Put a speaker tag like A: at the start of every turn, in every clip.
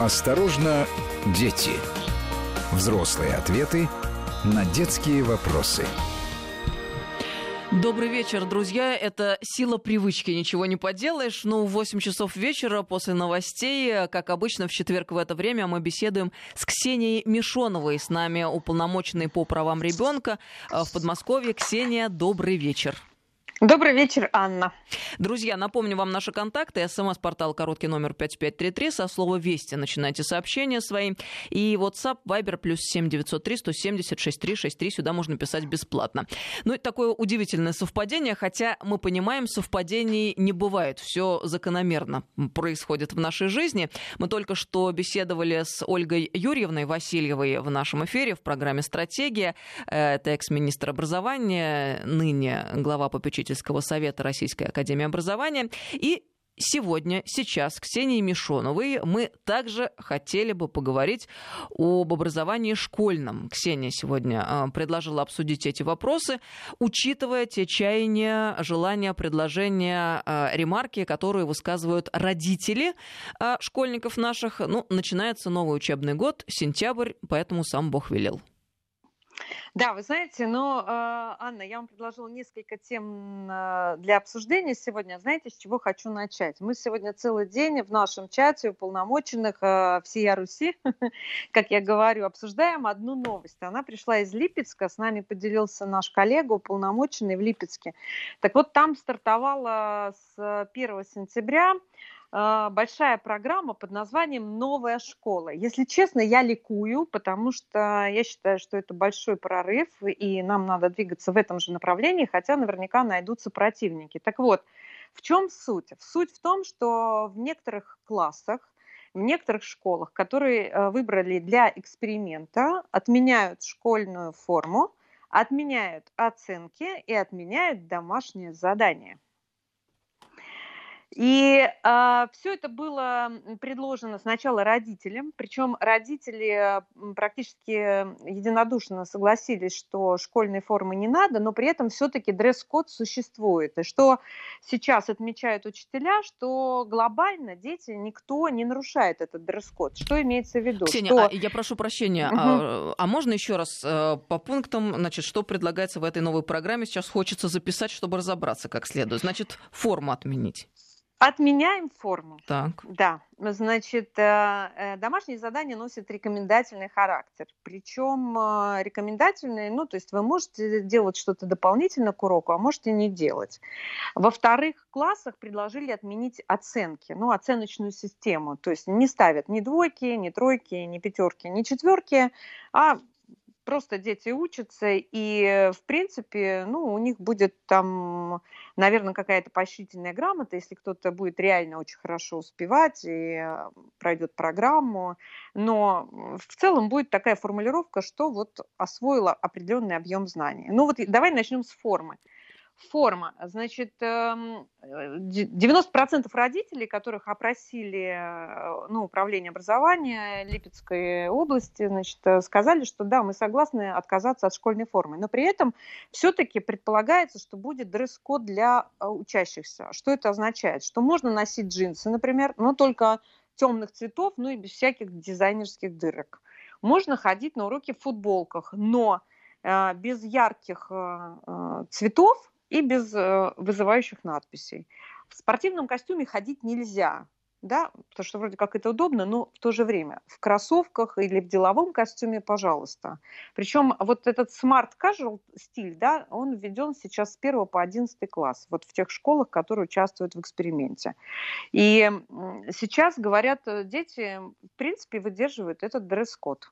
A: Осторожно, дети. Взрослые ответы на детские вопросы.
B: Добрый вечер, друзья. Это сила привычки, ничего не поделаешь. Ну, в 8 часов вечера после новостей, как обычно, в четверг в это время мы беседуем с Ксенией Мишоновой. С нами уполномоченный по правам ребенка в Подмосковье. Ксения, добрый вечер.
C: Добрый вечер, Анна.
B: Друзья, напомню вам наши контакты. СМС-портал короткий номер 5533. Со слова «Вести» начинайте сообщения свои. И WhatsApp, Viber, плюс 7903 170 6363. Сюда можно писать бесплатно. Ну и такое удивительное совпадение, хотя мы понимаем, совпадений не бывает. Все закономерно происходит в нашей жизни. Мы только что беседовали с Ольгой Юрьевной Васильевой в нашем эфире в программе «Стратегия». Это экс-министр образования, ныне глава попечительства попечительского совета Российской Академии Образования. И сегодня, сейчас, Ксении Мишоновой мы также хотели бы поговорить об образовании школьном. Ксения сегодня а, предложила обсудить эти вопросы, учитывая те чаяния, желания, предложения, а, ремарки, которые высказывают родители а, школьников наших. Ну, начинается новый учебный год, сентябрь, поэтому сам Бог велел.
C: Да, вы знаете, но, э, Анна, я вам предложила несколько тем э, для обсуждения сегодня. Знаете, с чего хочу начать? Мы сегодня целый день в нашем чате уполномоченных э, всей Руси, как я говорю, обсуждаем одну новость. Она пришла из Липецка, с нами поделился наш коллега, уполномоченный в Липецке. Так вот, там стартовала с 1 сентября а, большая программа под названием «Новая школа». Если честно, я ликую, потому что я считаю, что это большой прорыв, и нам надо двигаться в этом же направлении, хотя наверняка найдутся противники. Так вот, в чем суть? Суть в том, что в некоторых классах, в некоторых школах, которые э, выбрали для эксперимента, отменяют школьную форму, отменяют оценки и отменяют домашние задания – и э, а, все это было предложено сначала родителям, причем родители практически единодушно согласились, что школьной формы не надо, но при этом все-таки дресс-код существует. И что сейчас отмечают учителя, что глобально дети никто не нарушает этот дресс-код. Что имеется в виду?
B: Ксения,
C: что...
B: а, я прошу прощения, угу. а, а можно еще раз а, по пунктам, значит, что предлагается в этой новой программе? Сейчас хочется записать, чтобы разобраться как следует. Значит, форму отменить.
C: Отменяем форму.
B: Так.
C: Да. Значит, э, э, домашние задания носят рекомендательный характер. Причем э, рекомендательные, ну, то есть вы можете делать что-то дополнительно к уроку, а можете не делать. Во вторых классах предложили отменить оценки, ну, оценочную систему. То есть не ставят ни двойки, ни тройки, ни пятерки, ни четверки, а просто дети учатся, и, в принципе, ну, у них будет там, наверное, какая-то поощрительная грамота, если кто-то будет реально очень хорошо успевать и э, пройдет программу, но в целом будет такая формулировка, что вот освоила определенный объем знаний. Ну вот давай начнем с формы. Форма. Значит, 90% эм, родителей, которых опросили э, ну, управление образования Липецкой области, значит, э, сказали, что да, мы согласны отказаться от школьной формы. Но при этом все-таки предполагается, что будет дресс-код для э, учащихся. Что это означает? Что можно носить джинсы, например, но только темных цветов, ну и без всяких дизайнерских дырок. Можно ходить на уроки в футболках, но без ярких цветов и без э, вызывающих надписей. В спортивном костюме ходить нельзя, да, потому что вроде как это удобно, но в то же время в кроссовках или в деловом костюме, пожалуйста. Причем вот этот smart casual стиль, да, он введен сейчас с 1 по 11 класс, вот в тех школах, которые участвуют в эксперименте. И сейчас, говорят, э, дети, в принципе, выдерживают этот дресс-код.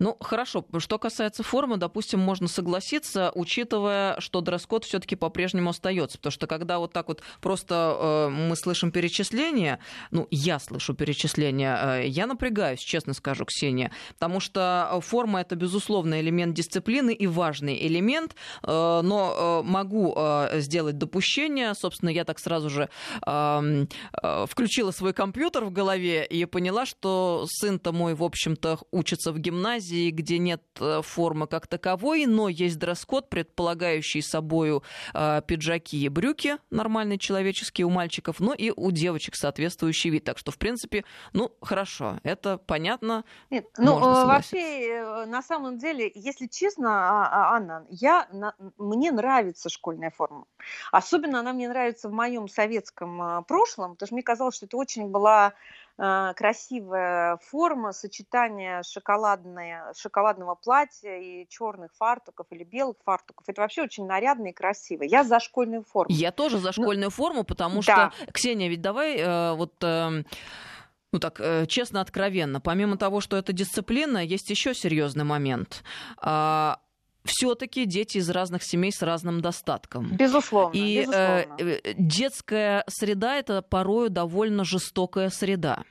B: Ну, хорошо. Что касается формы, допустим, можно согласиться, учитывая, что дресс-код все-таки по-прежнему остается. Потому что когда вот так вот просто э, мы слышим перечисления, ну, я слышу перечисления, э, я напрягаюсь, честно скажу, Ксения. Потому что форма это, безусловно, элемент дисциплины и важный элемент. Э, но э, могу э, сделать допущение. Собственно, я так сразу же э, э, включила свой компьютер в голове и поняла, что сын-то мой, в общем-то, учится в гимназии гимназии, где нет э, формы как таковой, но есть дресс-код, предполагающий собою э, пиджаки и брюки, нормальные человеческие у мальчиков, но и у девочек соответствующий вид. Так что, в принципе, ну, хорошо, это понятно.
C: Нет, ну, э, вообще, э, на самом деле, если честно, а, а, Анна, я, мне нравится школьная форма. Особенно она мне нравится в моем советском прошлом, потому что мне казалось, что это очень была красивая форма, сочетание шоколадное, шоколадного платья и черных фартуков или белых фартуков. Это вообще очень нарядно и красиво. Я за школьную форму.
B: Я тоже за ну, школьную ну, форму, потому да. что, Ксения, ведь давай э, вот... Э, ну так, э, честно, откровенно, помимо того, что это дисциплина, есть еще серьезный момент. А, все-таки дети из разных семей с разным достатком.
C: Безусловно.
B: И
C: безусловно.
B: Э, э, детская среда это порою довольно жестокая среда.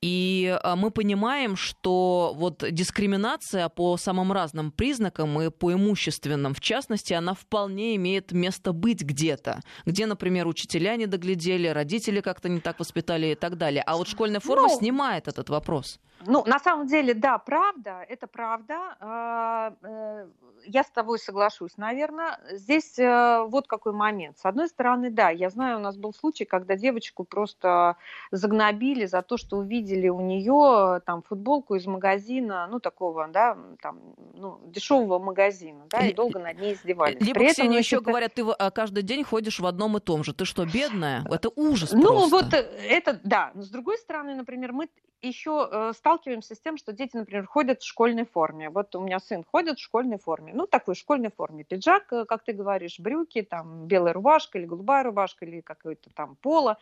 B: И а, мы понимаем, что вот дискриминация по самым разным признакам и по имущественным, в частности, она вполне имеет место быть где-то. Где, например, учителя не доглядели, родители как-то не так воспитали и так далее. А вот школьная форма ну, снимает этот вопрос.
C: Ну, на самом деле, да, правда, это правда. А, э, я с тобой соглашусь, наверное. Здесь э, вот какой момент. С одной стороны, да, я знаю, у нас был случай, когда девочку просто загнобили за то, что увидели у нее там футболку из магазина, ну, такого, да, там, ну, дешевого магазина, да, и долго над ней издевались.
B: Либо, При Ксения, этом, еще это... говорят, ты а, каждый день ходишь в одном и том же. Ты что, бедная? Это ужас
C: Ну,
B: просто.
C: вот э, это, да. Но с другой стороны, например, мы еще э, сталкиваемся с тем, что дети, например, ходят в школьной форме. Вот у меня сын ходит в школьной форме. Ну, такой школьной форме. Пиджак, э, как ты говоришь, брюки, там, белая рубашка или голубая рубашка или какой-то там поло.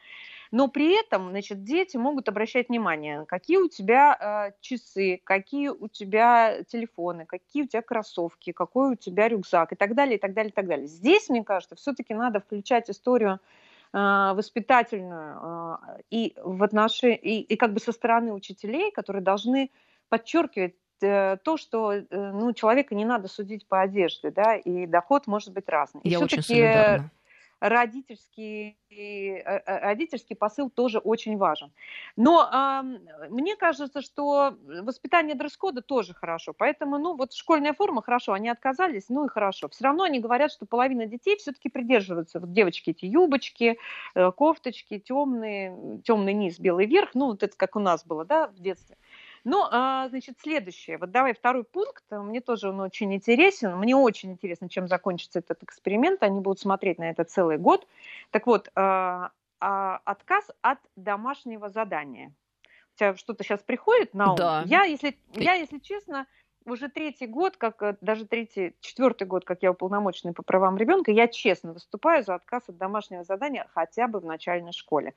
C: Но при этом, значит, дети могут обращать внимание, какие у тебя э, часы, какие у тебя телефоны, какие у тебя кроссовки, какой у тебя рюкзак и так далее, и так далее, и так далее. Здесь, мне кажется, все-таки надо включать историю воспитательную а, и в отношении и, и как бы со стороны учителей, которые должны подчеркивать э, то, что э, ну, человека не надо судить по одежде, да, и доход может быть разный.
B: Я и очень солидарна
C: родительский, э, э, родительский посыл тоже очень важен. Но э, мне кажется, что воспитание дресс-кода тоже хорошо. Поэтому, ну, вот школьная форма хорошо, они отказались, ну и хорошо. Все равно они говорят, что половина детей все-таки придерживаются. Вот девочки эти юбочки, э, кофточки, темные, темный низ, белый верх. Ну, вот это как у нас было, да, в детстве. Ну, а, значит, следующее. Вот давай второй пункт. Мне тоже он очень интересен. Мне очень интересно, чем закончится этот эксперимент. Они будут смотреть на это целый год. Так вот, а, а, отказ от домашнего задания. У тебя что-то сейчас приходит на ум?
B: Да.
C: Я, если, я, если честно, уже третий год, как даже третий, четвертый год, как я уполномоченный по правам ребенка, я честно выступаю за отказ от домашнего задания хотя бы в начальной школе.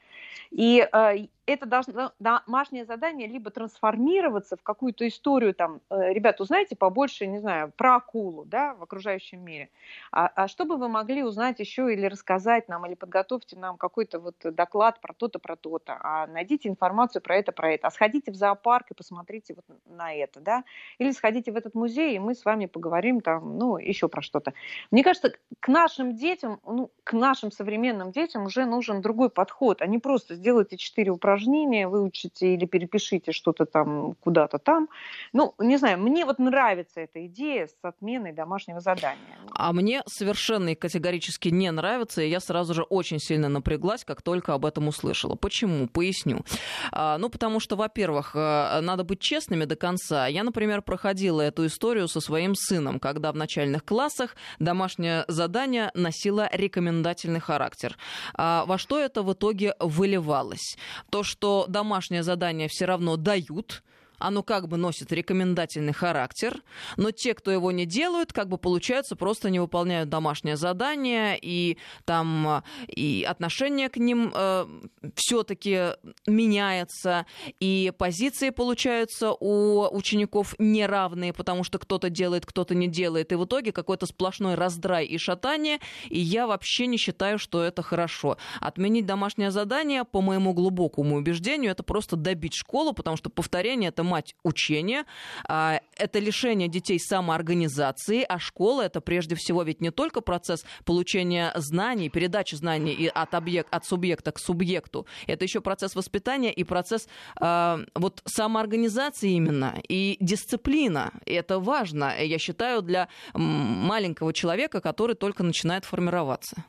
C: И э, это должно домашнее задание либо трансформироваться в какую-то историю, там, э, ребят, узнаете побольше, не знаю, про акулу, да, в окружающем мире. А, а чтобы вы могли узнать еще или рассказать нам, или подготовьте нам какой-то вот доклад про то-то, про то-то, а найдите информацию про это, про это, а сходите в зоопарк и посмотрите вот на это, да, или сходите в этот музей, и мы с вами поговорим там, ну, еще про что-то. Мне кажется, к нашим детям, ну, к нашим современным детям уже нужен другой подход, а не просто сделайте четыре упражнения упражнение, выучите или перепишите что-то там куда-то там. Ну, не знаю, мне вот нравится эта идея с отменой домашнего задания.
B: А мне совершенно и категорически не нравится, и я сразу же очень сильно напряглась, как только об этом услышала. Почему? Поясню. А, ну, потому что, во-первых, э, надо быть честными до конца. Я, например, проходила эту историю со своим сыном, когда в начальных классах домашнее задание носило рекомендательный характер. А во что это в итоге выливалось? То, что домашнее задание все равно дают, оно как бы носит рекомендательный характер, но те, кто его не делают, как бы получается, просто не выполняют домашнее задание, и там и отношение к ним э, все-таки меняется, и позиции получаются у учеников неравные, потому что кто-то делает, кто-то не делает, и в итоге какой-то сплошной раздрай и шатание, и я вообще не считаю, что это хорошо. Отменить домашнее задание, по моему глубокому убеждению, это просто добить школу, потому что повторение это мать учение, а, это лишение детей самоорганизации, а школа это прежде всего ведь не только процесс получения знаний, передачи знаний от, объект, от субъекта к субъекту, это еще процесс воспитания и процесс а, вот самоорганизации именно и дисциплина. И это важно, я считаю, для маленького человека, который только начинает формироваться.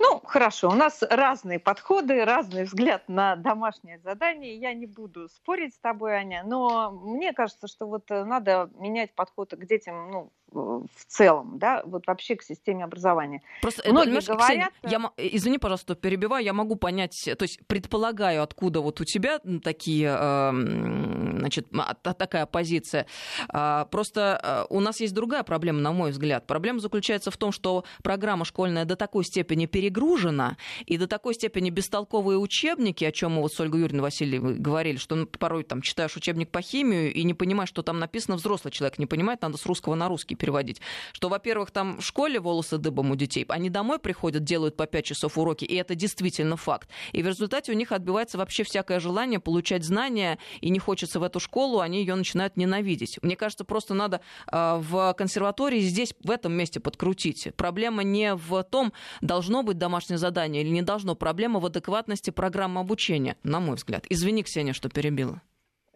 C: Ну, хорошо, у нас разные подходы, разный взгляд на домашнее задание. Я не буду спорить с тобой, Аня, но мне кажется, что вот э, надо менять подход к детям, ну, в целом, да, вот вообще к системе образования.
B: Просто, Многие говорят... Ксения, я, э, извини, пожалуйста, перебиваю, я могу понять, то есть предполагаю, откуда вот у тебя такие, значит, такая позиция. А, просто у нас есть другая проблема, на мой взгляд. Проблема заключается в том, что программа школьная до такой степени перегружена, и до такой степени бестолковые учебники, о чем мы вот с Ольгой Юрьевной Васильевой говорили, что ну, порой там читаешь учебник по химии и не понимаешь, что там написано, взрослый человек не понимает, надо с русского на русский переводить. Что, во-первых, там в школе волосы дыбом у детей, они домой приходят, делают по 5 часов уроки, и это действительно факт. И в результате у них отбивается вообще всякое желание получать знания, и не хочется в эту школу, они ее начинают ненавидеть. Мне кажется, просто надо э, в консерватории здесь, в этом месте подкрутить. Проблема не в том, должно быть домашнее задание или не должно. Проблема в адекватности программы обучения, на мой взгляд. Извини, Ксения, что перебила.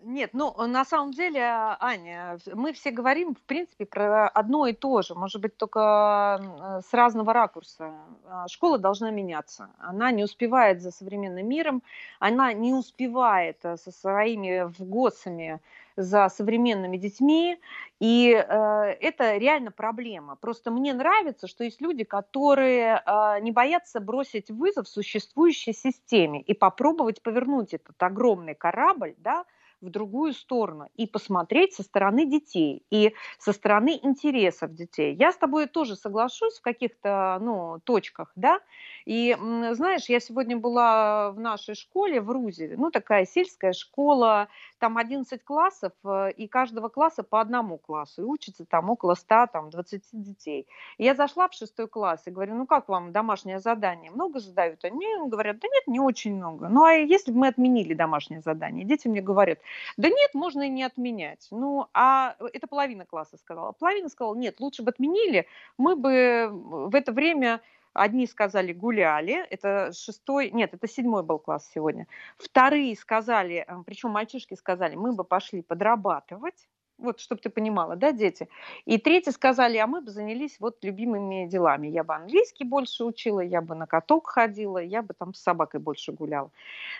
C: Нет, ну, на самом деле, Аня, мы все говорим, в принципе, про одно и то же, может быть, только с разного ракурса. А, школа должна меняться. Она не успевает за современным миром, она не успевает э, со своими вгоцами за современными детьми, и э, это реально проблема. Просто мне нравится, что есть люди, которые э, не боятся бросить вызов существующей системе и попробовать повернуть этот огромный корабль, да, в другую сторону и посмотреть со стороны детей и со стороны интересов детей. Я с тобой тоже соглашусь в каких-то ну, точках, да, и знаешь, я сегодня была в нашей школе в Рузе, ну такая сельская школа, там 11 классов, э, и каждого класса по одному классу, и учится там около 100, там 20 детей. И я зашла в шестой класс и говорю, ну как вам домашнее задание? Много задают? Они говорят, да нет, не очень много. Ну а если бы мы отменили домашнее задание? Дети мне говорят, да нет, можно и не отменять. Ну, а это половина класса сказала. Половина сказала, нет, лучше бы отменили, мы бы в это время Одни сказали гуляли, это шестой, нет, это седьмой был класс сегодня. Вторые сказали, причем мальчишки сказали, мы бы пошли подрабатывать. Вот, чтобы ты понимала, да, дети. И третьи сказали, а мы бы занялись вот любимыми делами. Я бы английский больше учила, я бы на каток ходила, я бы там с собакой больше гуляла.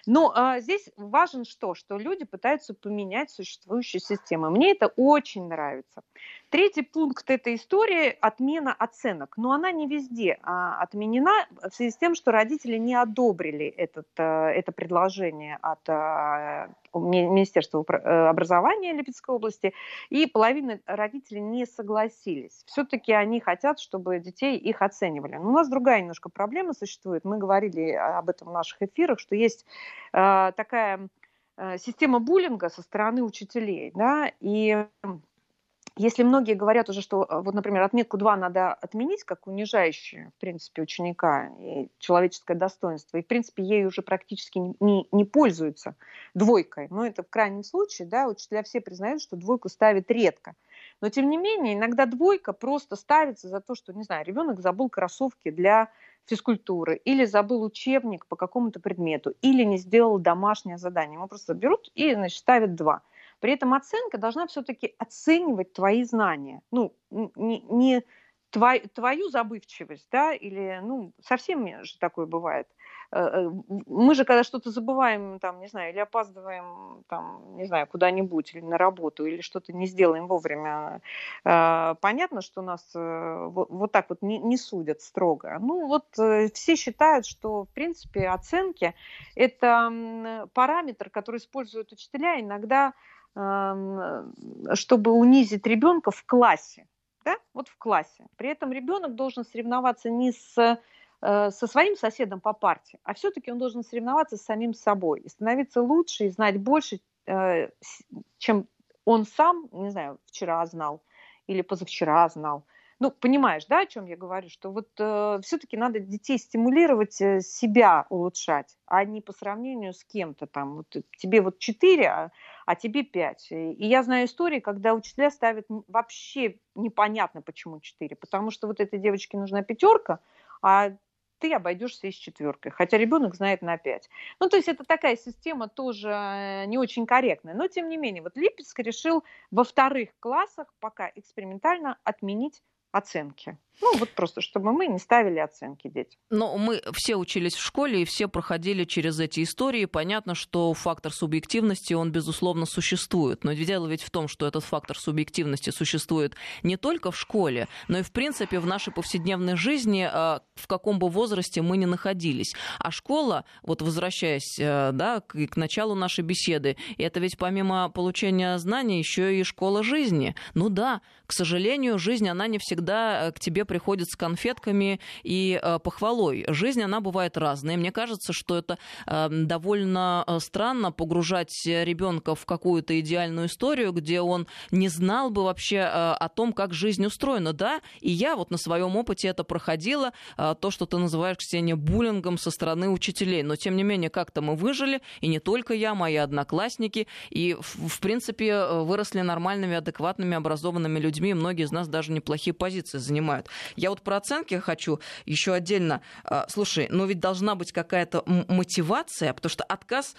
C: Но а, здесь важен что? Что люди пытаются поменять существующую систему. Мне это очень нравится. Третий пункт этой истории – отмена оценок. Но она не везде а, отменена в связи с тем, что родители не одобрили этот, а, это предложение от а, Министерства э, образования Липецкой области, и половина родителей не согласились. Все-таки они хотят, чтобы детей их оценивали. Но у нас другая немножко проблема существует. Мы говорили об этом в наших эфирах, что есть э, такая э, система буллинга со стороны учителей, да, и если многие говорят уже, что, э, вот, например, отметку 2 надо отменить, как ученяющую, в принципе, ученика и человеческое достоинство, и, в принципе, ей уже практически не, не, не пользуются двойкой, но это в крайнем случае, да, учителя все признают, что двойку ставят редко. Но, тем не менее, иногда двойка просто ставится за то, что, не знаю, ребенок забыл кроссовки для физкультуры, или забыл учебник по какому-то предмету, или не сделал домашнее задание. Ему просто берут и, значит, ставят два. При этом оценка должна все-таки оценивать твои знания. Ну, не, не твой, твою забывчивость, да, или, ну, совсем же такое бывает. Э, э, мы же, когда что-то забываем, там, не знаю, или опаздываем, там, не знаю, куда-нибудь, или на работу, или что-то не сделаем вовремя, э, понятно, что нас вот так вот не судят строго. Ну, вот все считают, что, в принципе, оценки – это параметр, который используют учителя иногда чтобы унизить ребенка в классе. Да? Вот в классе. При этом ребенок должен соревноваться не с, э, со своим соседом по парте, а все-таки он должен соревноваться с самим собой и становиться лучше и знать больше, э, чем он сам, не знаю, вчера знал или позавчера знал. ну, понимаешь, да, о чем я говорю, что вот э, все-таки надо детей стимулировать э, себя улучшать, а не по сравнению с кем-то там. Вот тебе вот 4, а, а тебе 5. И я знаю истории, когда учителя ставят вообще непонятно, почему 4, потому что вот этой девочке нужна пятерка, а ты обойдешься и с четверкой, хотя ребенок знает на 5. Ну, то есть это такая система тоже э, не очень корректная. Но, тем не менее, вот Липецк решил во вторых классах пока экспериментально отменить оценки. Ну, вот просто, чтобы мы не ставили оценки детям.
B: Но мы все учились в школе и все проходили через эти истории. Понятно, что фактор субъективности, он, безусловно, существует. Но дело ведь в том, что этот фактор субъективности существует не только в школе, но и, в принципе, в нашей повседневной жизни, а, в каком бы возрасте мы ни находились. А школа, вот возвращаясь э, да, к, к началу нашей беседы, это ведь помимо получения знаний еще и школа жизни. Ну да, к сожалению, жизнь, она не всегда э, к тебе приходит с конфетками и э, похвалой. Жизнь, она бывает разная. Мне кажется, что это э, довольно э, странно погружать ребенка в какую-то идеальную историю, где он не знал бы вообще э, о том, как жизнь устроена. Да, и я вот на своем опыте это проходила, э, то, что ты называешь, Ксения, буллингом со стороны учителей. Но, тем не менее, как-то мы выжили, и не только я, мои одноклассники, и, в, принципе, э, выросли нормальными, адекватными, образованными людьми, многие из нас даже неплохие позиции занимают. Я вот про оценки хочу еще отдельно. А, слушай, но ведь должна быть какая-то мотивация, потому что отказ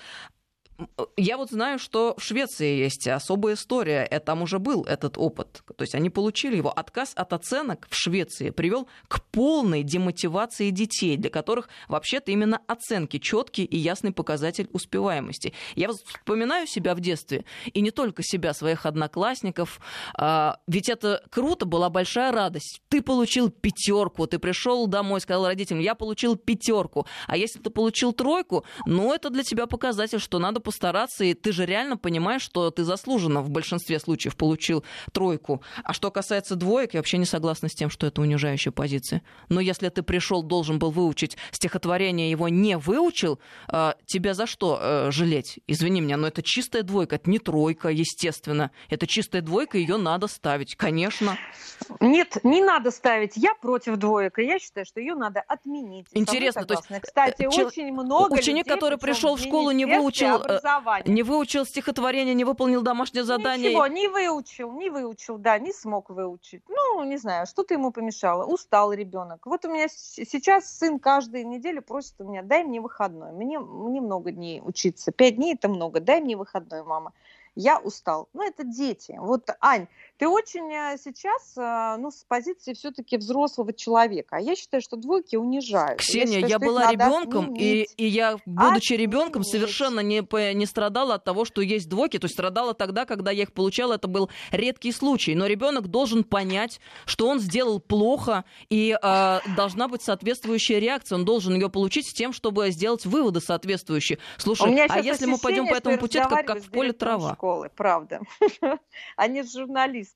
B: я вот знаю, что в Швеции есть особая история, и там уже был этот опыт. То есть они получили его. Отказ от оценок в Швеции привел к полной демотивации детей, для которых вообще-то именно оценки четкий и ясный показатель успеваемости. Я вспоминаю себя в детстве, и не только себя, своих одноклассников. А, ведь это круто, была большая радость. Ты получил пятерку, ты пришел домой, сказал родителям, я получил пятерку. А если ты получил тройку, ну это для тебя показатель, что надо постараться, и ты же реально понимаешь, что ты заслуженно в большинстве случаев получил тройку. А что касается двоек, я вообще не согласна с тем, что это унижающая позиция. Но если ты пришел, должен был выучить стихотворение, его не выучил, а, тебя за что э, жалеть? Извини меня, но это чистая двойка, это не тройка, естественно. Это чистая двойка, ее надо ставить, конечно.
C: Нет, не надо ставить. Я против двоек, и я считаю, что ее надо отменить.
B: Интересно, то есть...
C: Кстати, Чел... очень много
B: Ученик,
C: людей,
B: который пришел в школу, не выучил образование. Не выучил стихотворение, не выполнил домашнее задание.
C: Ничего, не выучил, не выучил, да, не смог выучить. Ну, не знаю, что-то ему помешало. Устал ребенок. Вот у меня сейчас сын каждую неделю просит у меня, дай мне выходной. Мне, мне много дней учиться. Пять дней это много, дай мне выходной, мама я устал. Ну, это дети. Вот, Ань, ты очень э, сейчас, э, ну, с позиции все-таки взрослого человека. А я считаю, что двойки унижают.
B: Ксения, я, считаю, я была ребенком, и, и я, будучи ребенком, совершенно не, не страдала от того, что есть двойки. То есть страдала тогда, когда я их получала, это был редкий случай. Но ребенок должен понять, что он сделал плохо, и э, должна быть соответствующая реакция. Он должен ее получить с тем, чтобы сделать выводы соответствующие. Слушай, а если мы пойдем по этому пути, это как, как в поле трава
C: школы, правда. а не с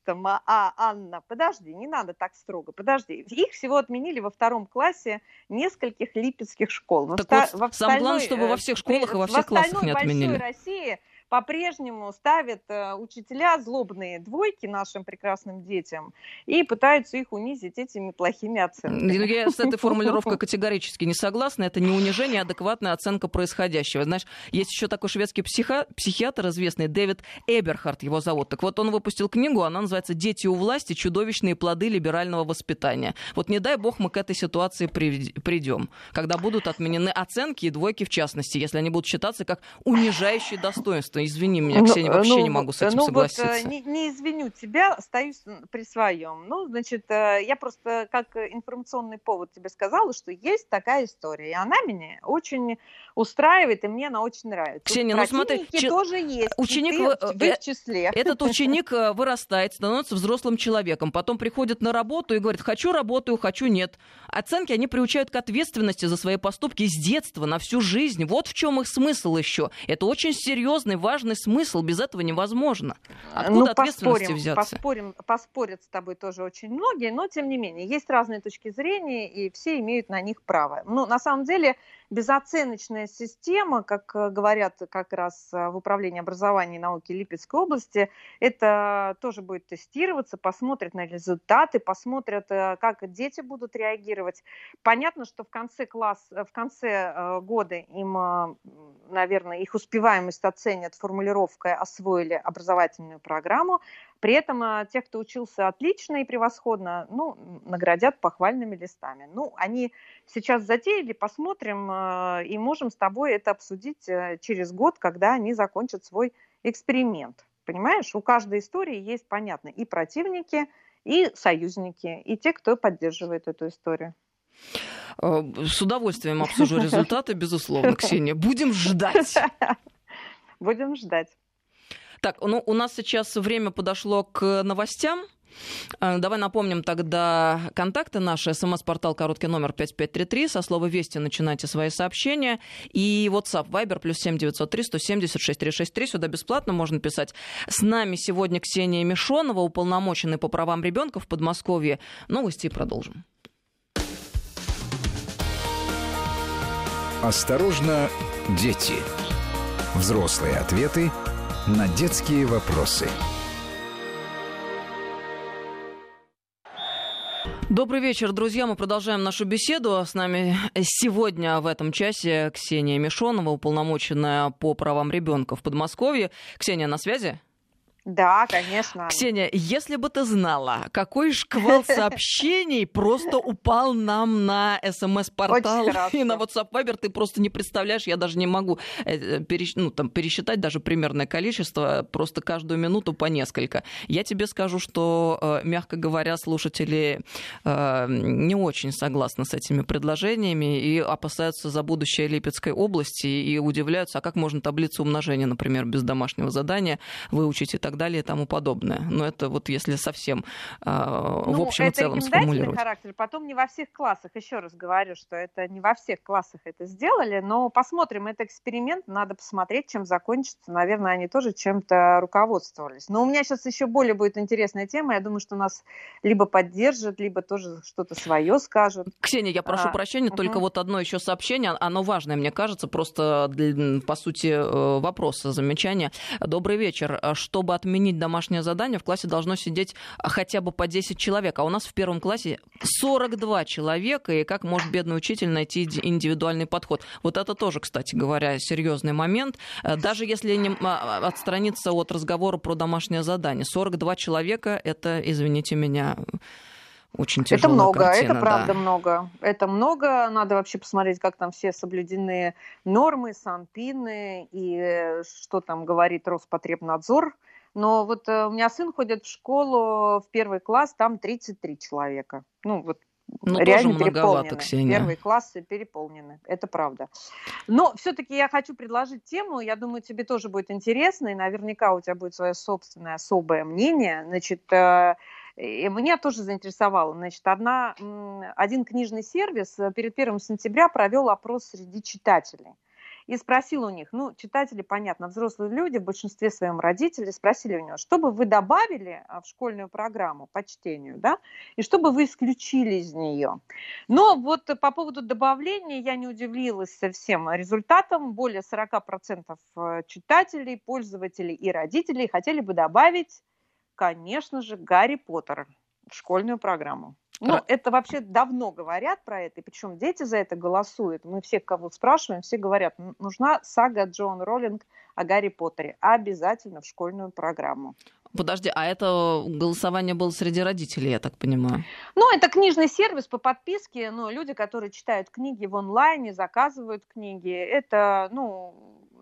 C: журналистом. А, а, Анна, подожди, не надо так строго, подожди. Их всего отменили во втором классе нескольких липецких школ.
B: Так во, вот, сам главное, чтобы во всех школах и во всех классах не отменили.
C: В России по-прежнему ставят э, учителя злобные двойки нашим прекрасным детям и пытаются их унизить этими плохими оценками.
B: Я с этой формулировкой категорически не согласна. Это не унижение, а адекватная оценка происходящего. Знаешь, есть еще такой шведский психо... психиатр известный, Дэвид Эберхард его зовут. Так вот, он выпустил книгу, она называется «Дети у власти. Чудовищные плоды либерального воспитания». Вот не дай бог мы к этой ситуации придем, когда будут отменены оценки и двойки в частности, если они будут считаться как унижающие достоинства конечно, извини меня, ну, Ксения, вообще ну, не могу с этим ну, согласиться. Вот,
C: не, не извиню тебя, остаюсь при своем. Ну, значит, э, я просто как информационный повод тебе сказала, что есть такая история, и она меня очень устраивает, и мне она очень нравится.
B: Ксения, ну смотри,
C: тоже есть,
B: ученик
C: в, в их числе.
B: Этот ученик э, вырастает, становится взрослым человеком, потом приходит на работу и говорит, хочу работаю, хочу нет. Оценки, они приучают к ответственности за свои поступки с детства, на всю жизнь. Вот в чем их смысл еще. Это очень серьезный, важный смысл, без этого невозможно. Откуда ну, ответственности поспорим, взяться?
C: Поспорим, поспорят с тобой тоже очень многие, но тем не менее, есть разные точки зрения, и все имеют на них право. Ну, на самом деле, безоценочная система, как э, говорят как раз в Управлении образования и науки Липецкой области. Это тоже будет тестироваться, посмотрят на результаты, посмотрят, как дети будут реагировать. Понятно, что в конце, класс, в конце года им, наверное, их успеваемость оценят формулировкой «освоили образовательную программу», при этом а, тех, кто учился отлично и превосходно, ну, наградят похвальными листами. Ну, они сейчас затеяли, посмотрим, а, и можем с тобой это обсудить э, через год, когда они закончат свой эксперимент. Понимаешь, у каждой истории есть, понятно, и противники, и союзники, и те, кто поддерживает эту историю.
B: Э, с удовольствием обсужу результаты, безусловно, Ксения. Будем ждать.
C: Будем ждать.
B: Так, ну у нас сейчас время подошло к новостям. Э, давай напомним тогда контакты наши. СМС-портал короткий номер 5533. Со слова «Вести» начинайте свои сообщения. И WhatsApp, Viber, плюс 7903 176 363. Сюда бесплатно можно писать. С нами сегодня Ксения Мишонова, уполномоченный по правам ребенка в Подмосковье. Новости продолжим.
A: Осторожно, дети. Взрослые ответы – на детские вопросы.
B: Добрый вечер, друзья. Мы продолжаем нашу беседу. С нами сегодня в этом часе Ксения Мишонова, уполномоченная по правам ребенка в Подмосковье. Ксения, на связи?
C: Да, конечно.
B: Ксения, если бы ты знала, какой шквал сообщений просто упал нам на смс-портал и на WhatsApp Viber, ты просто не представляешь, я даже не могу э, ну, там, пересчитать даже примерное количество, просто каждую минуту по несколько. Я тебе скажу, что, э, мягко говоря, слушатели э, не очень согласны с этими предложениями и опасаются за будущее Липецкой области и удивляются, а как можно таблицу умножения, например, без домашнего задания выучить и так далее и тому подобное. Но это вот если совсем э, ну, в общем и целом сформулировать.
C: характер. Потом не во всех классах, еще раз говорю, что это не во всех классах это сделали, но посмотрим, это эксперимент, надо посмотреть, чем закончится. Наверное, они тоже чем-то руководствовались. Но у меня сейчас еще более будет интересная тема. Я думаю, что нас либо поддержат, либо тоже что-то свое скажут.
B: Ксения, я прошу а, прощения, угу. только вот одно еще сообщение, оно важное, мне кажется, просто для, по сути э, вопрос, замечание. Добрый вечер. Чтобы от отменить домашнее задание, в классе должно сидеть хотя бы по 10 человек. А у нас в первом классе 42 человека, и как может бедный учитель найти индивидуальный подход? Вот это тоже, кстати говоря, серьезный момент. Э, даже если не а, отстраниться от разговора про домашнее задание. 42 человека, это, извините меня, очень тяжелая
C: Это много,
B: картина,
C: это правда да. много. Это много. Надо вообще посмотреть, как там все соблюдены нормы, санпины и э, что там говорит Роспотребнадзор но вот э, у меня сын ходит в школу в первый класс, там 33 человека. Ну, вот ну, реально тоже переполнены. Ксения. Первые классы переполнены, это правда. Но все-таки я хочу предложить тему, я думаю, тебе тоже будет интересно, и наверняка у тебя будет свое собственное особое мнение. Значит, э, и меня тоже заинтересовало. Значит, одна, один книжный сервис э, перед 1 сентября провел опрос среди читателей и спросил у них, ну, читатели, понятно, взрослые люди, в большинстве своем родители, спросили у него, что бы вы добавили а, в школьную программу по чтению, да, и что бы вы исключили из нее. Но вот по поводу добавления я не удивилась всем результатам. Более 40% э, читателей, пользователей и родителей хотели бы добавить, конечно же, Гарри Поттера в школьную программу. Ну, это вообще давно говорят про это, и причем дети за это голосуют. Мы всех, кого спрашиваем, все говорят, нужна сага Джон Роллинг о Гарри Поттере обязательно в школьную программу.
B: Подожди, а это голосование было среди родителей, я так понимаю?
C: Ну, это книжный сервис по подписке, ну, люди, которые читают книги в онлайне, заказывают книги, это, ну,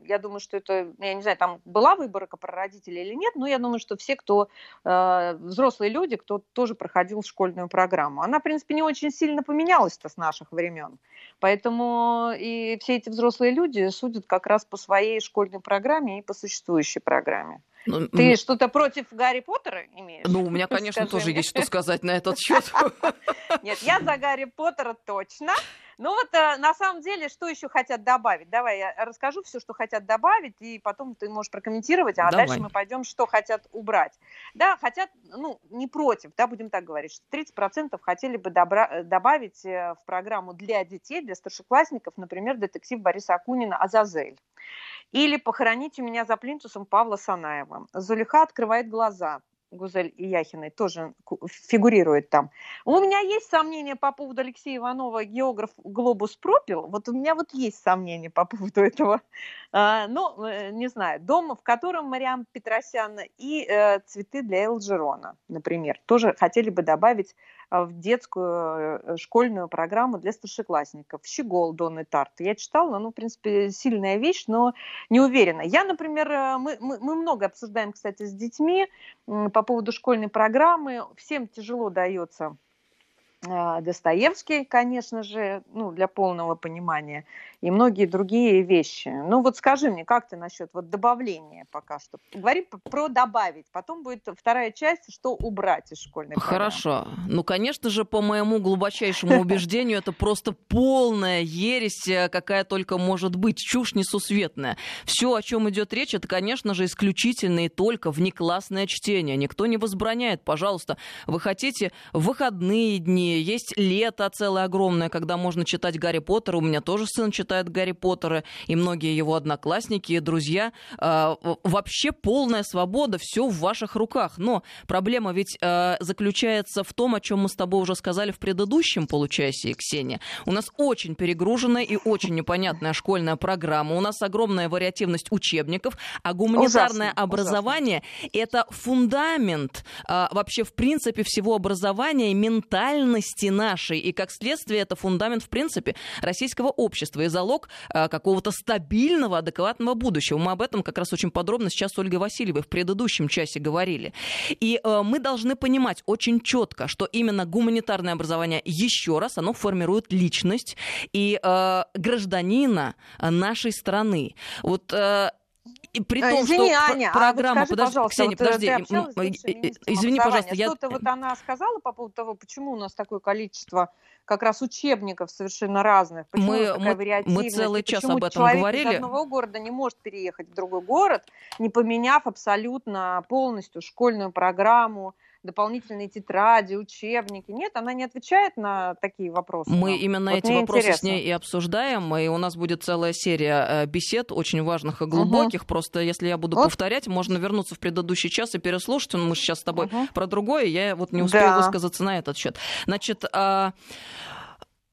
C: я думаю, что это, я не знаю, там была выборка про родителей или нет, но я думаю, что все, кто э, взрослые люди, кто тоже проходил школьную программу, она, в принципе, не очень сильно поменялась-то с наших времен. Поэтому и все эти взрослые люди судят как раз по своей школьной программе и по существующей программе. Ну, Ты ну, что-то против Гарри Поттера имеешь?
B: Ну, у меня, конечно, Скажи тоже мне. есть что сказать на этот счет.
C: Нет, я за Гарри Поттера точно. Ну вот э, на самом деле, что еще хотят добавить? Давай я расскажу все, что хотят добавить, и потом ты можешь прокомментировать, а Давай. дальше мы пойдем, что хотят убрать. Да, хотят, ну, не против, да, будем так говорить, что 30% хотели бы добра- э, добавить э, в программу для детей, для старшеклассников, например, детектив Бориса Акунина «Азазель». Или «Похоронить у меня за плинтусом» Павла Санаева. Зулиха открывает глаза. Гузель Яхиной тоже фигурирует там. У меня есть сомнения по поводу Алексея Иванова, географ «Глобус пропил». Вот у меня вот есть сомнения по поводу этого. А, ну, э, не знаю, дом, в котором Мариам Петросяна и э, цветы для Элджерона, например, тоже хотели бы добавить в детскую э, школьную программу для старшеклассников. Щегол Донны Тарт. Я читала, ну, в принципе, сильная вещь, но не уверена. Я, например, э, мы, мы, мы много обсуждаем, кстати, с детьми по поводу школьной программы. Всем тяжело дается а, Достоевский, конечно же, ну, для полного понимания, и многие другие вещи. Ну вот скажи мне, как ты насчет вот добавления пока что? Говори про добавить, потом будет вторая часть, что убрать из школьной программы.
B: Хорошо. Ну, конечно же, по моему глубочайшему убеждению, это просто полная ересь, э, какая только может быть, чушь несусветная. Все, о чем идет речь, это, конечно же, исключительно и только внеклассное чтение. Никто не возбраняет, пожалуйста. Вы хотите выходные дни, есть лето целое огромное, когда можно читать Гарри Поттера. У меня тоже сын читает Гарри Поттера, и многие его одноклассники и друзья. А, вообще полная свобода, все в ваших руках. Но проблема ведь а, заключается в том, о чем мы с тобой уже сказали в предыдущем получасе, Ксения. У нас очень перегруженная и очень непонятная школьная программа. У нас огромная вариативность учебников, а гуманитарное ужасно, образование ужасно. это фундамент а, вообще в принципе всего образования, ментальности ценности нашей, и как следствие это фундамент, в принципе, российского общества и залог э, какого-то стабильного, адекватного будущего. Мы об этом как раз очень подробно сейчас с Ольгой Васильевой в предыдущем часе говорили. И э, мы должны понимать очень четко, что именно гуманитарное образование, еще раз, оно формирует личность и э, гражданина нашей страны. Вот э, и при
C: а,
B: том,
C: извини,
B: что
C: Аня,
B: программа...
C: А вот скажи,
B: подожди, Ксения,
C: вот
B: подожди.
C: Извини, пожалуйста. Я... Что-то вот она сказала по поводу того, почему у нас такое количество как раз учебников совершенно разных. Почему
B: мы, мы, мы целый час об этом
C: человек
B: говорили.
C: из одного города не может переехать в другой город, не поменяв абсолютно полностью школьную программу, дополнительные тетради, учебники. Нет, она не отвечает на такие вопросы.
B: Мы нам. именно вот эти вопросы интересно. с ней и обсуждаем, и у нас будет целая серия э, бесед, очень важных и глубоких. Угу. Просто если я буду вот. повторять, можно вернуться в предыдущий час и переслушать. Мы сейчас с тобой угу. про другое, я вот не успела да. высказаться на этот счет. Значит, а,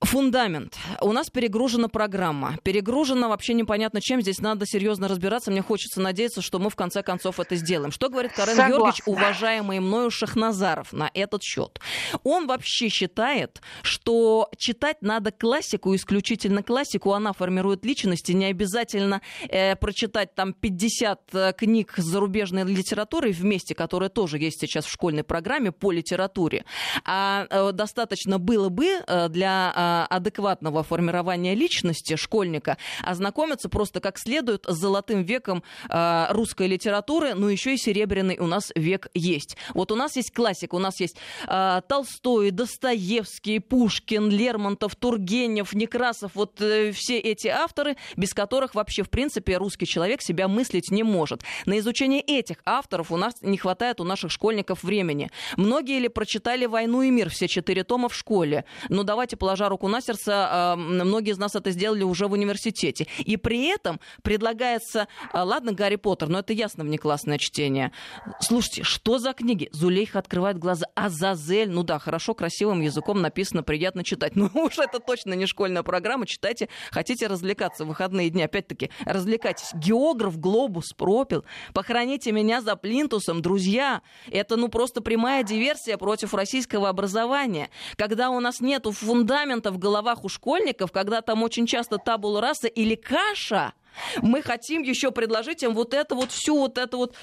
B: Фундамент. У нас перегружена программа. Перегружена вообще непонятно чем. Здесь надо серьезно разбираться. Мне хочется надеяться, что мы в конце концов это сделаем. Что говорит Карен Согласна. Георгиевич, уважаемый мною Шахназаров, на этот счет? Он вообще считает, что читать надо классику, исключительно классику. Она формирует личности. Не обязательно э, прочитать там 50 э, книг зарубежной литературы вместе, которые тоже есть сейчас в школьной программе по литературе. А э, достаточно было бы э, для э, адекватного формирования личности школьника ознакомиться просто как следует с золотым веком э, русской литературы, но еще и серебряный у нас век есть. Вот у нас есть классика, у нас есть э, Толстой, Достоевский, Пушкин, Лермонтов, Тургенев, Некрасов, вот э, все эти авторы, без которых вообще в принципе русский человек себя мыслить не может. На изучение этих авторов у нас не хватает у наших школьников времени. Многие ли прочитали «Войну и мир», все четыре тома в школе? Ну давайте, положа руку руку на сердце, а, многие из нас это сделали уже в университете. И при этом предлагается, а, ладно, Гарри Поттер, но это ясно внеклассное чтение. Слушайте, что за книги? Зулейха открывает глаза. Азазель, ну да, хорошо, красивым языком написано, приятно читать. Ну уж это точно не школьная программа. Читайте, хотите развлекаться в выходные дни. Опять-таки, развлекайтесь. Географ, глобус, пропил. Похороните меня за плинтусом, друзья. Это ну просто прямая диверсия против российского образования. Когда у нас нету фундамента в головах у школьников, когда там очень часто табула раса или каша – Мы хотим еще предложить им вот это вот, всю вот это вот.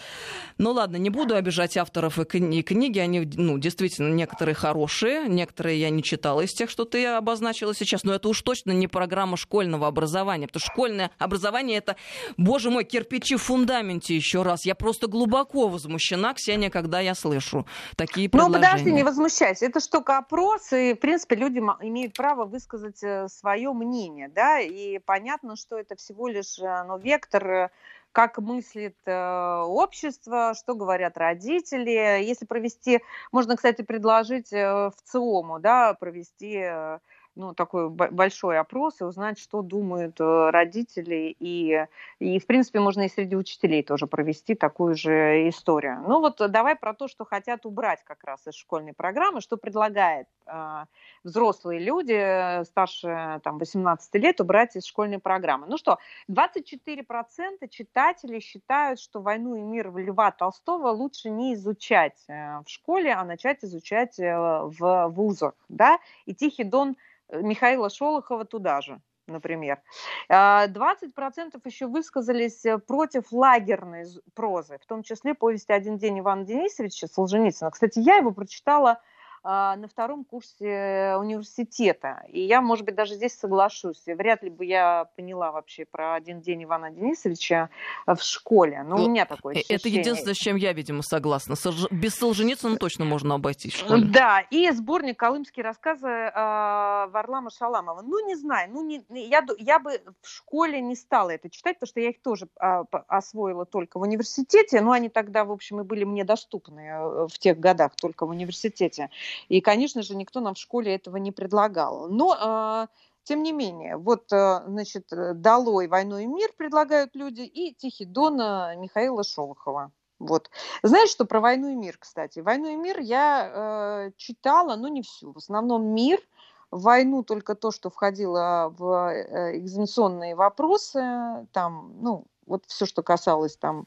B: Ну ладно, не буду обижать авторов и книги, они, ну, действительно, некоторые хорошие, некоторые я не читала из тех, что ты обозначила сейчас, но это уж точно не программа школьного образования, потому что школьное образование это, боже мой, кирпичи в фундаменте еще раз. Я просто глубоко возмущена, Ксения, когда я слышу такие предложения.
C: Ну, подожди, не возмущайся. Это что опрос, и, в принципе, люди имеют право высказать э, свое мнение, да, и понятно, что это всего лишь, ну, вектор э, как мыслит э, общество, что говорят родители. Если провести, можно, кстати, предложить э, в ЦИОМу, да, провести ну, такой большой опрос и узнать, что думают э, родители. И, и, в принципе, можно и среди учителей тоже провести такую же историю. Ну вот давай про то, что хотят убрать как раз из школьной программы, что предлагает э, взрослые люди э, старше там, 18 лет убрать из школьной программы. Ну что, 24% читателей считают, что «Войну и мир» Льва Толстого лучше не изучать э, в школе, а начать изучать в вузах. Да? И Тихий Дон – Михаила Шолохова туда же например. 20% а, еще высказались э, против лагерной прозы, в том числе повести «Один день» Ивана Денисовича Солженицына. Кстати, я его прочитала на втором курсе университета. И я, может быть, даже здесь соглашусь. Вряд ли бы я поняла вообще про один день Ивана Денисовича в школе. Но ну, у меня такое ощущение.
B: Это единственное, с чем я, видимо, согласна. Без Солженицына точно можно обойтись в школе.
C: Да, и сборник «Колымские рассказы» э, Варлама Шаламова. Ну, не знаю, ну, не, я, я бы в школе не стала это читать, потому что я их тоже а, освоила только в университете, но они тогда, в общем, и были мне доступны э, в тех годах только в университете. И, конечно же, никто нам в школе этого не предлагал. Но а, тем не менее, вот, э, значит, «Долой войну и мир» предлагают люди и «Тихий дон» Михаила Шолохова. Вот. Знаешь, что про «Войну и мир», кстати? «Войну и мир» я э, читала, но не всю. В основном «Мир», войну только то, что входило в э, экзаменационные вопросы, там, ну, вот все, что касалось там а,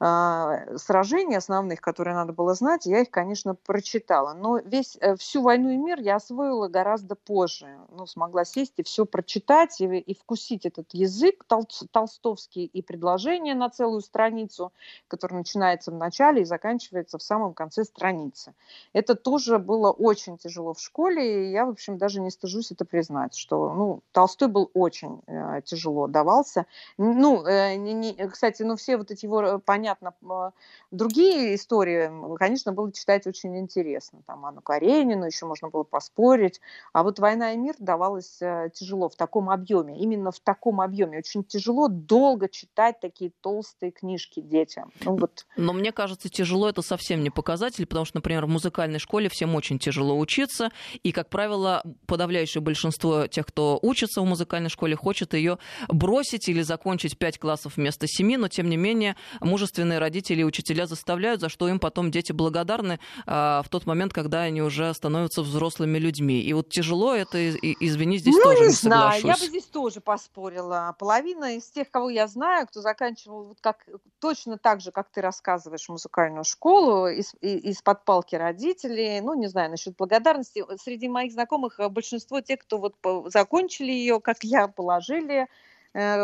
C: сражений основных, которые надо было знать, я их, конечно, прочитала. Но весь, э, всю «Войну и мир» я освоила гораздо позже. Ну, смогла сесть и все прочитать, и, и вкусить этот язык тол толстовский, и предложение на целую страницу, которое начинается в начале и заканчивается в самом конце страницы. Это тоже было очень тяжело в школе, и я, в общем, даже не стыжусь это признать, что, ну, Толстой был очень э, тяжело давался. Ну, э, не, не, кстати, ну, все вот эти его э, понятия понятно, другие истории, конечно, было читать очень интересно. Там Анну Каренину еще можно было поспорить. А вот «Война и мир» давалось э, тяжело в таком объеме. Именно в таком объеме. Очень тяжело долго читать такие толстые книжки детям.
B: Ну, вот. Но мне кажется, тяжело это совсем не показатель, потому что, например, в музыкальной школе всем очень тяжело учиться. И, как правило, подавляющее большинство тех, кто учится в музыкальной школе, хочет ее бросить или закончить 5 классов вместо 7, но, тем не менее, мужество ответственные родители и учителя заставляют, за что им потом дети благодарны а, в тот момент, когда они уже становятся взрослыми людьми. И вот тяжело это, извини, здесь
C: ну,
B: тоже
C: не,
B: не
C: знаю, я бы здесь тоже поспорила. Половина из тех, кого я знаю, кто заканчивал вот как, точно так же, как ты рассказываешь, музыкальную школу, из, из-под палки родителей, ну, не знаю, насчет благодарности. Среди моих знакомых э, большинство тех, кто вот закончили ее, как я, положили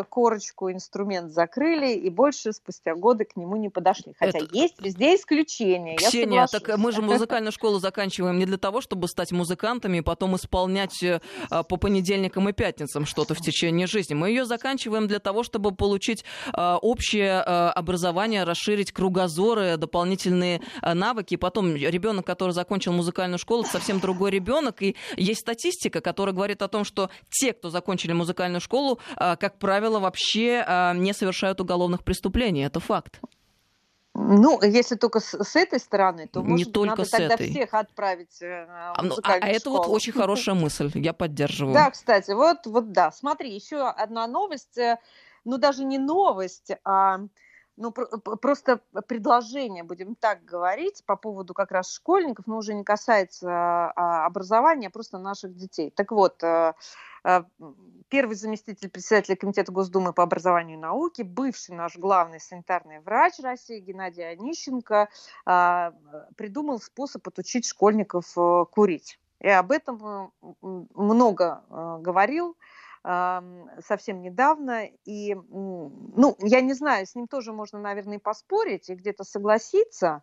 C: корочку, инструмент закрыли, и больше спустя годы к нему не подошли. Хотя Это... есть везде исключения.
B: Ксения, так мы же музыкальную школу заканчиваем не для того, чтобы стать музыкантами и потом исполнять э, по понедельникам и пятницам что-то в течение жизни. Мы ее заканчиваем для того, чтобы получить э, общее образование, расширить кругозоры, дополнительные навыки. И потом ребенок, который закончил музыкальную школу, совсем другой ребенок. И есть статистика, которая говорит о том, что те, кто закончили музыкальную школу, как правило, вообще а, не совершают уголовных преступлений. Это факт.
C: Ну, если только с, с этой стороны, то
B: не только
C: надо
B: с
C: тогда
B: этой.
C: всех отправить э,
B: а, ну, а, а это вот очень хорошая мысль, я поддерживаю.
C: Да, кстати, вот, вот да. Смотри, еще одна новость, э, ну даже не новость, а ну, просто предложение, будем так говорить, по поводу как раз школьников, но уже не касается а, образования, а просто наших детей. Так вот, э, первый заместитель председателя Комитета Госдумы по образованию и науке, бывший наш главный санитарный врач России Геннадий Онищенко а, придумал способ отучить школьников э, курить. И об этом много говорил совсем недавно. И, ну, я не знаю, с ним тоже можно, наверное, и поспорить, и где-то согласиться.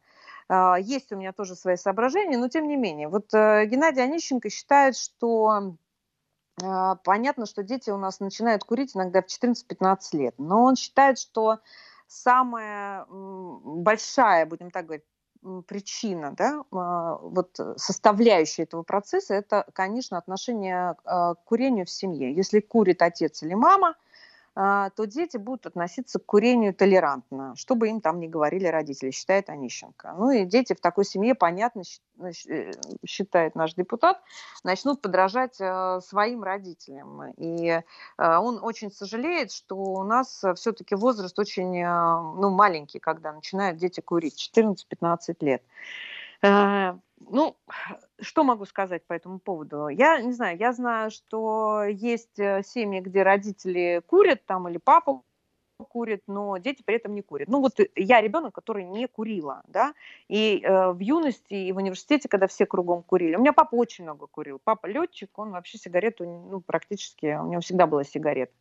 C: А, есть у меня тоже свои соображения, но тем не менее. Вот э, Геннадий Онищенко считает, что а, понятно, что дети у нас начинают курить иногда в 14-15 лет, но он считает, что самая большая, будем так говорить, причина, да, а, вот составляющая этого процесса, это, конечно, отношение а, к курению в семье. Если курит отец или мама – а, то дети будут относиться к курению толерантно, что бы им там ни говорили родители, считает Онищенко. Ну и дети в такой семье, понятно, э, считает наш депутат, начнут подражать э, своим родителям. И э, он очень сожалеет, что у нас все-таки возраст очень ну, маленький, когда начинают дети курить, 14-15 лет. Ну, что могу сказать по этому поводу? Я не знаю, я знаю, что есть э, семьи, где родители курят там или папа курит, но дети при этом не курят. Ну вот я ребенок, который не курила, да, и э, в юности и в университете, когда все кругом курили, у меня папа очень много курил. Папа летчик, он вообще сигарету, ну практически, у него всегда была сигарета.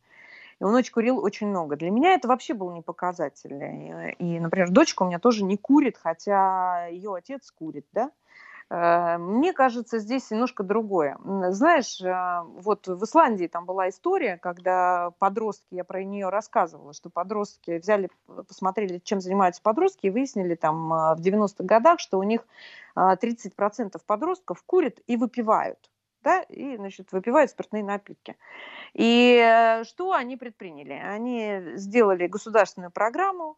C: И он очень курил очень много. Для меня это вообще был не показатель. И, например, дочка у меня тоже не курит, хотя ее отец курит, да. Э, мне кажется, здесь немножко другое. Знаешь, э, вот в Исландии там была история, когда подростки, я про нее рассказывала, что подростки взяли, посмотрели, чем занимаются подростки, и выяснили там э, в 90-х годах, что у них 30% подростков курят и выпивают. Да, и, значит, выпивают спиртные напитки. И что они предприняли? Они сделали государственную программу,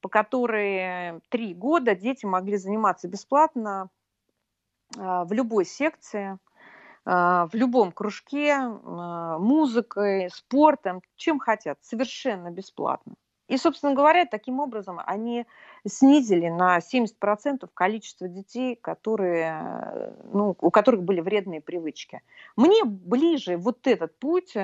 C: по которой три года дети могли заниматься бесплатно а, в любой секции, а, в любом кружке, музыкой, спортом, чем хотят, совершенно бесплатно. И, собственно говоря, таким образом они снизили на 70% количество детей, которые, ну, у которых были вредные привычки. Мне ближе вот этот путь,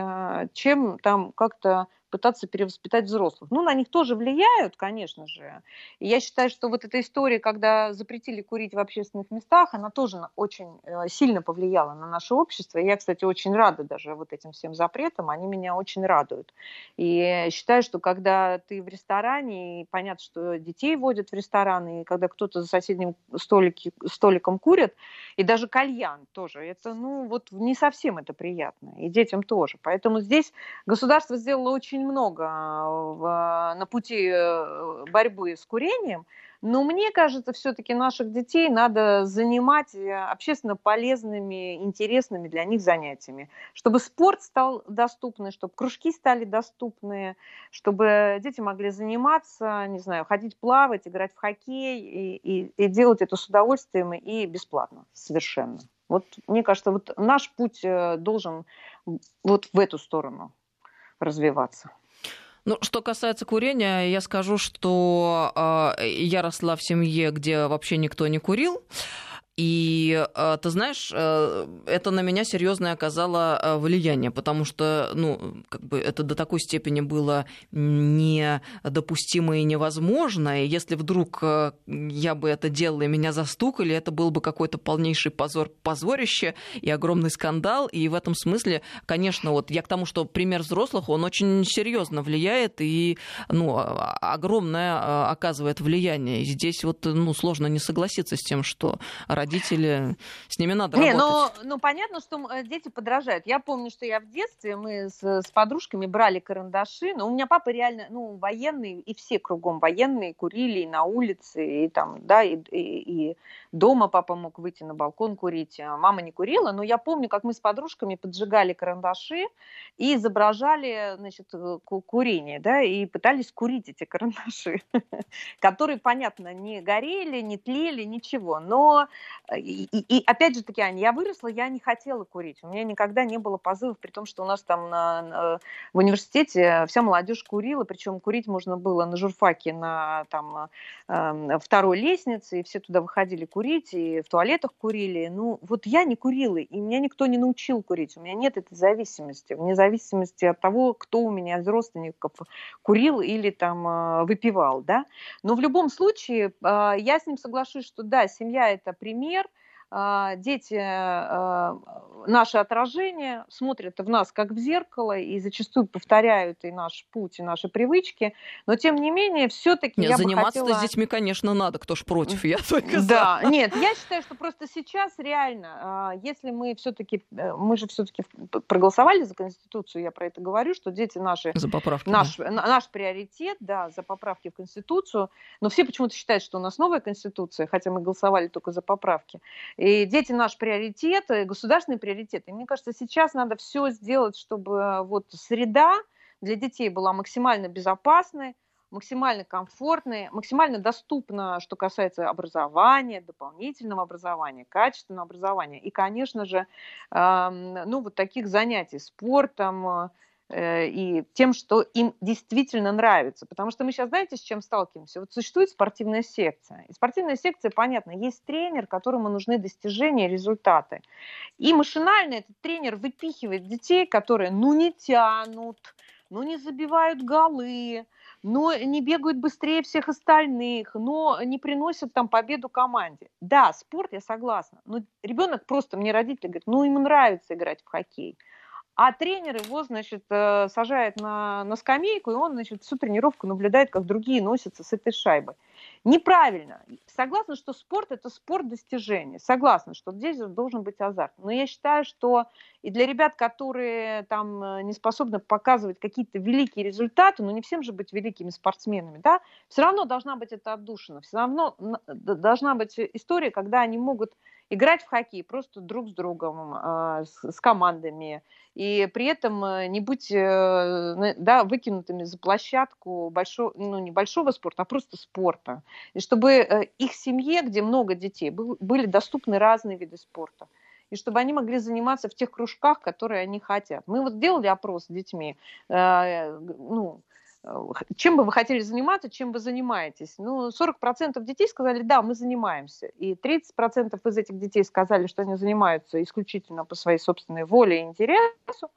C: чем там как-то пытаться перевоспитать взрослых. Ну, на них тоже влияют, конечно же. И я считаю, что вот эта история, когда запретили курить в общественных местах, она тоже очень э, сильно повлияла на наше общество. И я, кстати, очень рада даже вот этим всем запретам, они меня очень радуют. И считаю, что когда ты в ресторане, и понятно, что детей водят в рестораны, и когда кто-то за соседним столики, столиком курит, и даже кальян тоже, это, ну, вот не совсем это приятно, и детям тоже. Поэтому здесь государство сделало очень очень много в, на пути э, борьбы с курением, но мне кажется, все-таки наших детей надо занимать э, общественно полезными, интересными для них занятиями, чтобы спорт стал доступный, чтобы кружки стали доступны, чтобы дети могли заниматься, не знаю, ходить плавать, играть в хоккей и, и, и делать это с удовольствием и бесплатно совершенно. Вот мне кажется, вот наш путь э, должен вот в эту сторону развиваться.
B: Ну, что касается курения, я скажу, что э, я росла в семье, где вообще никто не курил. И э, ты знаешь, э, это на меня серьезное оказало э, влияние, потому что, ну, как бы это до такой степени было недопустимо и невозможно. И если вдруг я бы это делала и меня застукали, это был бы какой-то полнейший позор, позорище и огромный скандал. И в этом смысле, конечно, вот я к тому, что пример взрослых, он очень серьезно влияет и, ну, огромное оказывает влияние. И здесь вот, ну, сложно не согласиться с тем, что ради родители, с ними надо не,
C: работать. Ну, ну, понятно, что э, дети подражают. Я помню, что я в детстве, мы с, с подружками брали карандаши, но у меня папа реально, ну, военный, и все кругом военные, курили и на улице, и там, да, и, и, и дома папа мог выйти на балкон курить, а мама не курила, но я помню, как мы с подружками поджигали карандаши и изображали, значит, э, курение, да, и пытались курить эти карандаши, которые, понятно, не горели, не тлели, ничего, но и, и, опять же таки, Аня, я выросла, я не хотела курить. У меня никогда не было позывов, при том, что у нас там на, на, в университете вся молодежь курила, причем курить можно было на журфаке на там, э, второй лестнице, и все туда выходили курить, и в туалетах курили. Ну, вот я не курила, и меня никто не научил курить. У меня нет этой зависимости, вне зависимости от того, кто у меня из родственников курил или там э, выпивал, да. Но в любом случае, э, я с ним соглашусь, что да, семья это пример, а, дети а, наше отражение, смотрят в нас как в зеркало и зачастую повторяют и наш путь, и наши привычки. Но тем не менее, все-таки
B: я заниматься хотела... с детьми, конечно, надо, кто ж против, я только
C: Да, за. нет, я считаю, что просто сейчас реально, если мы все-таки, э, мы же все-таки проголосовали за Конституцию, я про это говорю, что дети наши...
B: За поправки.
C: Наш, да. наш приоритет, да, за поправки в Конституцию. Но все почему-то считают, что у нас новая Конституция, хотя мы голосовали только за поправки. И дети наш приоритет, государственный приоритет. И мне кажется, сейчас надо все сделать, чтобы э, вот среда для детей была максимально безопасной, максимально комфортной, максимально доступна, что касается образования, дополнительного образования, качественного образования. И, конечно же, ну, вот таких занятий спортом, Э, и тем, что им действительно нравится. Потому что мы сейчас, знаете, с чем сталкиваемся? Вот существует спортивная секция. И спортивная секция, понятно, есть тренер, которому нужны достижения, результаты. И машинально этот тренер выпихивает детей, которые, ну, не тянут, ну, не забивают голы, но не бегают быстрее всех остальных, но не приносят там победу команде. Да, спорт, я согласна, но ребенок просто, мне родители говорят, ну, ему нравится играть в хоккей. А тренер его, значит, э, сажает на, на скамейку, и он, значит, всю тренировку наблюдает, как другие носятся с этой шайбой. Неправильно. Согласна, что спорт – это спорт достижения. Согласна, что здесь должен быть азарт. Но я считаю, что и для ребят, которые там э, не способны показывать какие-то великие результаты, ну не всем же быть великими спортсменами, да, все равно должна быть это отдушина. Все равно должна быть история, когда они могут играть в хоккей просто друг с другом, а, с командами, и при этом э, не быть э, да, выкинутыми за площадку большого, ну, не большого спорта, а просто спорта. И чтобы э, их семье, где много детей, были доступны разные виды спорта и чтобы они могли заниматься в тех кружках, которые они хотят. Мы вот делали опрос с детьми, ну, чем бы вы хотели заниматься, чем вы занимаетесь? Ну, 40% детей сказали, да, мы занимаемся. И 30% из этих детей сказали, что они занимаются исключительно по своей собственной воле и интересу.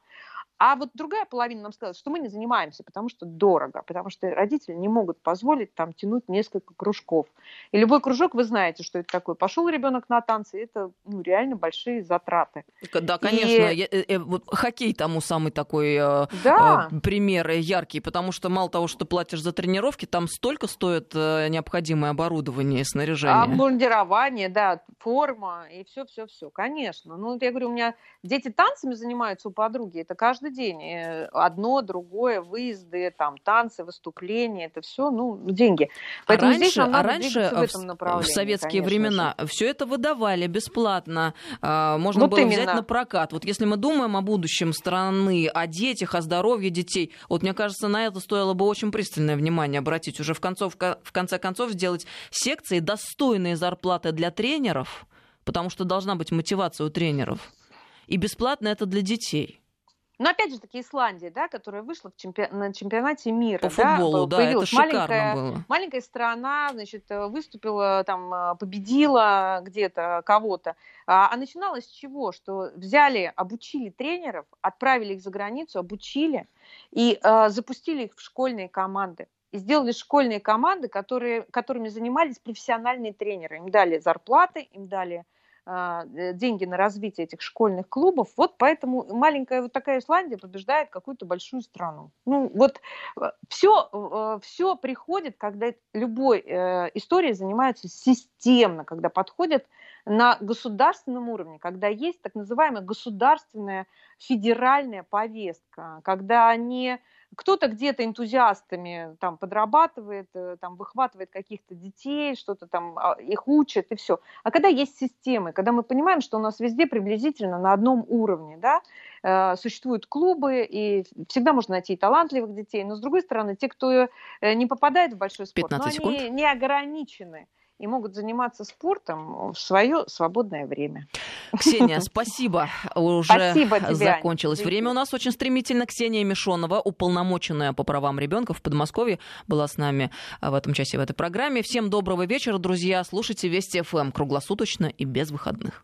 C: А вот другая половина нам сказала, что мы не занимаемся, потому что дорого, потому что родители не могут позволить там тянуть несколько кружков. И любой кружок, вы знаете, что это такое. Пошел ребенок на танцы, это ну, реально большие затраты.
B: Да, конечно. И... Я, э, э, вот хоккей тому самый такой э, да. э, пример яркий, потому что мало того, что платишь за тренировки, там столько стоит э, необходимое оборудование и снаряжение.
C: Обмундирование, да, форма и все-все-все, конечно. Ну, я говорю, у меня дети танцами занимаются у подруги, это каждый день. Э, одно, другое, выезды, там, танцы, выступления, это все, ну, деньги.
B: Поэтому а раньше, здесь а раньше в, в советские времена все это выдавали бесплатно, а, можно вот было именно. взять на прокат. Вот если мы думаем о будущем страны, о детях, о здоровье детей, вот мне кажется, на это стоило бы очень пристальное внимание обратить, уже в, концов, в конце концов сделать секции достойные зарплаты для тренеров, потому что должна быть мотивация у тренеров. И бесплатно это для детей.
C: Но опять же таки Исландия, да, которая вышла в чемпи... на чемпионате мира.
B: По футболу, да, это
C: маленькая,
B: было.
C: Маленькая страна, значит, э, выступила, там, э, победила где-то кого-то. А, а начиналось с чего? Что взяли, обучили тренеров, отправили их за границу, обучили и э, запустили их в школьные команды и сделали школьные команды, которые, которыми занимались профессиональные тренеры. Им дали зарплаты, им дали а, деньги на развитие этих школьных клубов. Вот поэтому маленькая вот такая Исландия побеждает какую-то большую страну. Ну вот все, э, все приходит, когда любой э, историей занимаются системно, когда подходят на государственном уровне, когда есть так называемая государственная федеральная повестка, когда они кто-то где-то энтузиастами там подрабатывает, э, там выхватывает каких-то детей, что-то там а, их учат и все. А когда есть системы, когда мы понимаем, что у нас везде приблизительно на одном уровне, да, э, существуют клубы, и всегда можно найти талантливых детей, но с другой стороны, те, кто э, не попадает в большой спорт, но они не ограничены и могут заниматься спортом в свое свободное время.
B: Ксения, спасибо. Уже спасибо тебе, закончилось Ань. время. У нас очень стремительно. Ксения Мишонова, уполномоченная по правам ребенка в Подмосковье, была с нами в этом часе в этой программе. Всем доброго вечера, друзья. Слушайте Вести ФМ круглосуточно и без выходных.